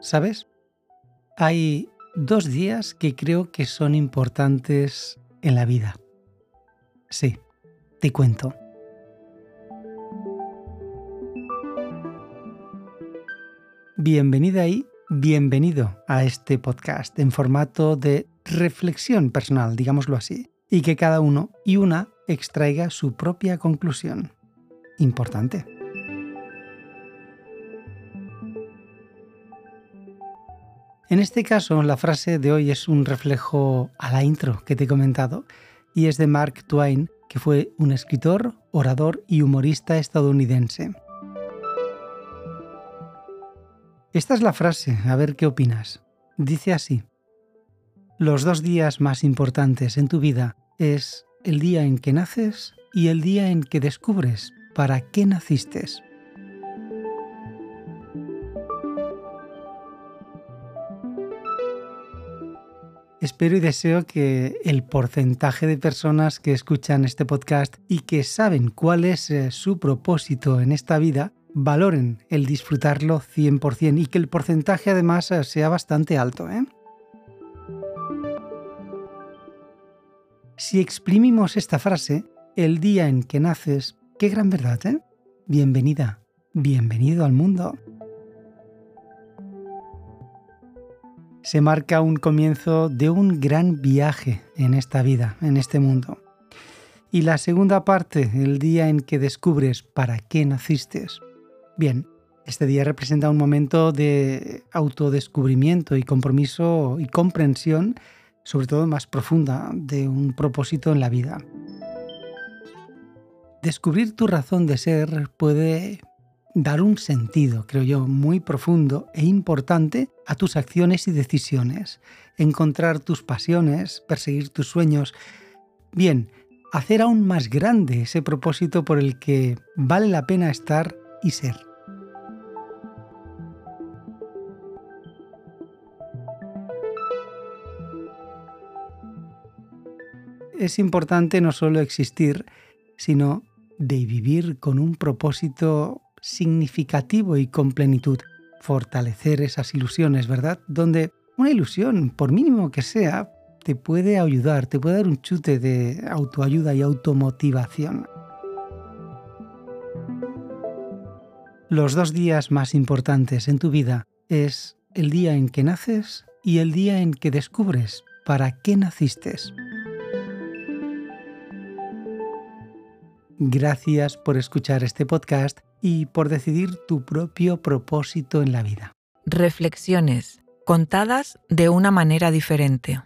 ¿Sabes? Hay dos días que creo que son importantes en la vida. Sí, te cuento. Bienvenida y bienvenido a este podcast en formato de reflexión personal, digámoslo así, y que cada uno y una extraiga su propia conclusión. Importante. En este caso, la frase de hoy es un reflejo a la intro que te he comentado y es de Mark Twain, que fue un escritor, orador y humorista estadounidense. Esta es la frase, a ver qué opinas. Dice así, los dos días más importantes en tu vida es el día en que naces y el día en que descubres para qué naciste. Espero y deseo que el porcentaje de personas que escuchan este podcast y que saben cuál es eh, su propósito en esta vida valoren el disfrutarlo 100% y que el porcentaje además eh, sea bastante alto. ¿eh? Si exprimimos esta frase, el día en que naces, qué gran verdad, ¿eh? Bienvenida, bienvenido al mundo. Se marca un comienzo de un gran viaje en esta vida, en este mundo. Y la segunda parte, el día en que descubres para qué naciste. Bien, este día representa un momento de autodescubrimiento y compromiso y comprensión, sobre todo más profunda, de un propósito en la vida. Descubrir tu razón de ser puede dar un sentido, creo yo, muy profundo e importante a tus acciones y decisiones, encontrar tus pasiones, perseguir tus sueños, bien, hacer aún más grande ese propósito por el que vale la pena estar y ser. Es importante no solo existir, sino de vivir con un propósito significativo y con plenitud. Fortalecer esas ilusiones, ¿verdad? Donde una ilusión, por mínimo que sea, te puede ayudar, te puede dar un chute de autoayuda y automotivación. Los dos días más importantes en tu vida es el día en que naces y el día en que descubres para qué naciste. Gracias por escuchar este podcast y por decidir tu propio propósito en la vida. Reflexiones contadas de una manera diferente.